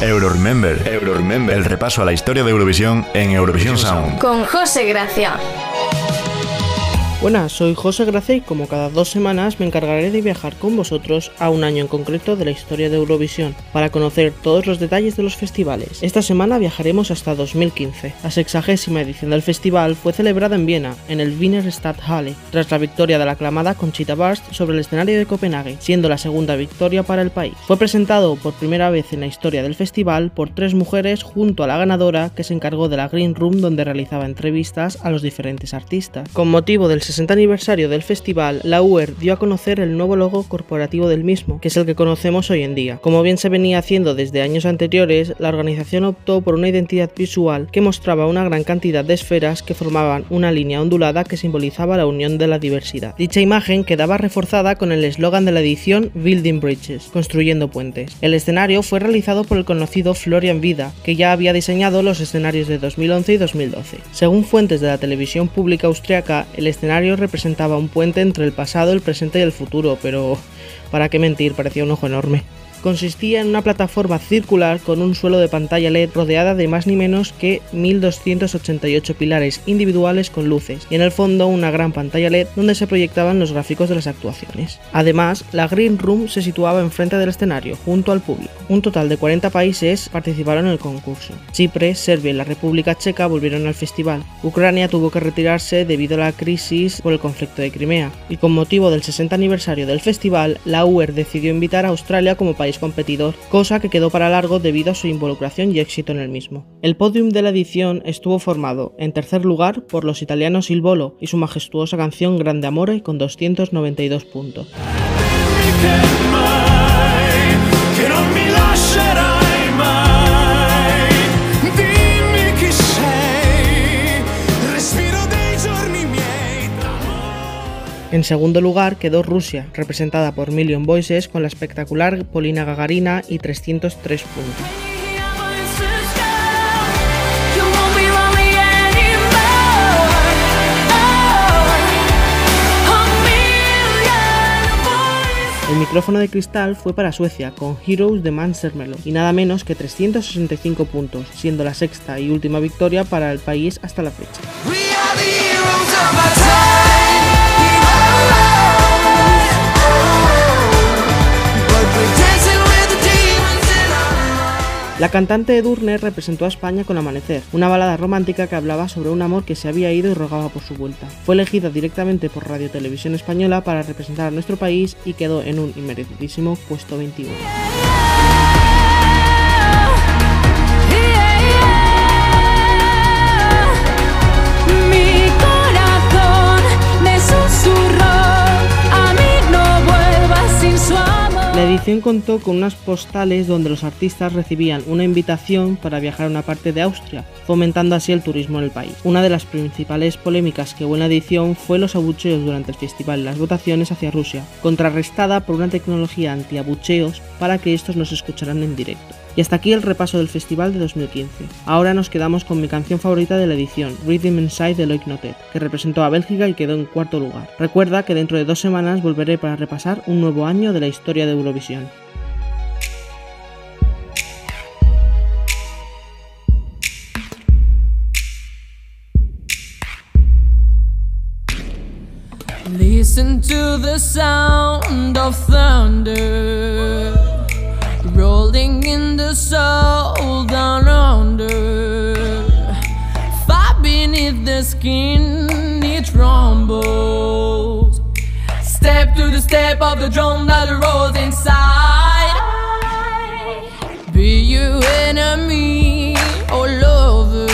Euro Remember. Euro Remember. El repaso a la historia de Eurovisión en Eurovisión Sound. Con José Gracia. Buenas, soy José Gracia y como cada dos semanas me encargaré de viajar con vosotros a un año en concreto de la historia de Eurovisión para conocer todos los detalles de los festivales. Esta semana viajaremos hasta 2015. La sexagésima edición del festival fue celebrada en Viena, en el Wiener Stadthalle, tras la victoria de la aclamada Conchita Wurst sobre el escenario de Copenhague, siendo la segunda victoria para el país. Fue presentado por primera vez en la historia del festival por tres mujeres junto a la ganadora que se encargó de la Green Room donde realizaba entrevistas a los diferentes artistas. Con motivo del 60 aniversario del festival, la UER dio a conocer el nuevo logo corporativo del mismo, que es el que conocemos hoy en día. Como bien se venía haciendo desde años anteriores, la organización optó por una identidad visual que mostraba una gran cantidad de esferas que formaban una línea ondulada que simbolizaba la unión de la diversidad. Dicha imagen quedaba reforzada con el eslogan de la edición Building Bridges, construyendo puentes. El escenario fue realizado por el conocido Florian Vida, que ya había diseñado los escenarios de 2011 y 2012. Según fuentes de la televisión pública austriaca, el escenario representaba un puente entre el pasado, el presente y el futuro, pero para qué mentir, parecía un ojo enorme consistía en una plataforma circular con un suelo de pantalla LED rodeada de más ni menos que 1288 pilares individuales con luces y en el fondo una gran pantalla LED donde se proyectaban los gráficos de las actuaciones. Además, la Green Room se situaba enfrente del escenario, junto al público. Un total de 40 países participaron en el concurso. Chipre, Serbia y la República Checa volvieron al festival. Ucrania tuvo que retirarse debido a la crisis por el conflicto de Crimea y con motivo del 60 aniversario del festival, la UER decidió invitar a Australia como país competidor, cosa que quedó para largo debido a su involucración y éxito en el mismo. El podium de la edición estuvo formado, en tercer lugar, por los italianos Il Bolo y su majestuosa canción Grande Amore con 292 puntos. En segundo lugar quedó Rusia, representada por Million Voices con la espectacular Polina Gagarina y 303 puntos. El micrófono de cristal fue para Suecia, con Heroes de Mansermelo, y nada menos que 365 puntos, siendo la sexta y última victoria para el país hasta la fecha. La cantante Edurne representó a España con Amanecer, una balada romántica que hablaba sobre un amor que se había ido y rogaba por su vuelta. Fue elegida directamente por Radio Televisión Española para representar a nuestro país y quedó en un inmerecidísimo puesto 21. Edición contó con unas postales donde los artistas recibían una invitación para viajar a una parte de Austria, fomentando así el turismo en el país. Una de las principales polémicas que hubo en la edición fue los abucheos durante el festival y las votaciones hacia Rusia, contrarrestada por una tecnología anti-abucheos para que estos no se escucharan en directo. Y hasta aquí el repaso del festival de 2015. Ahora nos quedamos con mi canción favorita de la edición, Rhythm Inside de Loic Notet, que representó a Bélgica y quedó en cuarto lugar. Recuerda que dentro de dos semanas volveré para repasar un nuevo año de la historia de Eurovisión. Listen to the sound of thunder rolling in the soul down under. Far beneath the skin, the step of the drum that rolls inside. Be you enemy or lover.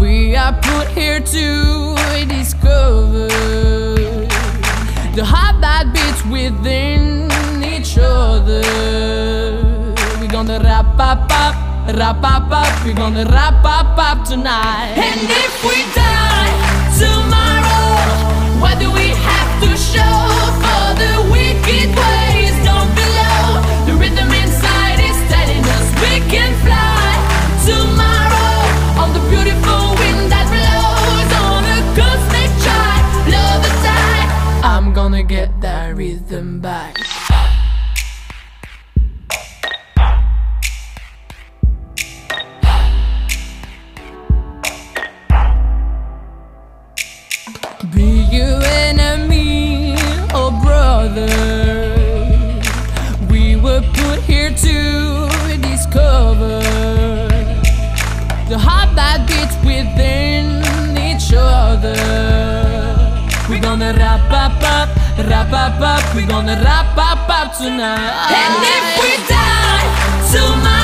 We are put here to discover the heart that beats within each other. We're gonna wrap up up, wrap up up. We're gonna wrap up up tonight. And if we die gonna get that rhythm back. you and me, oh brother. We were put here to discover the heart that beats within each other. We're gonna wrap up, up, wrap up, up. We're gonna wrap up, up tonight. And if we die tomorrow.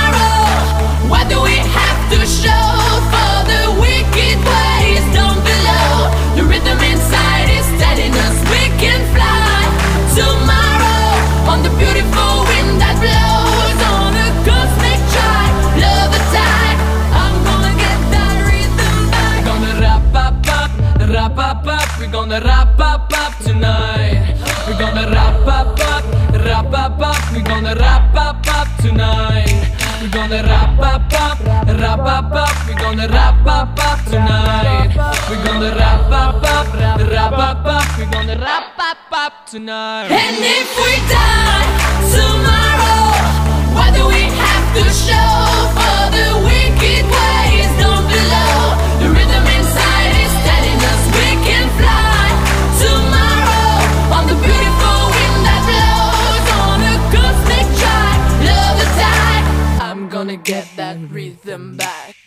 We're gonna wrap up up tonight. We're gonna wrap up up, wrap up up. We're gonna wrap up up tonight. We're gonna wrap up up, wrap up up. We're gonna wrap up up tonight. And if we die tomorrow, what do we have to show get that rhythm back.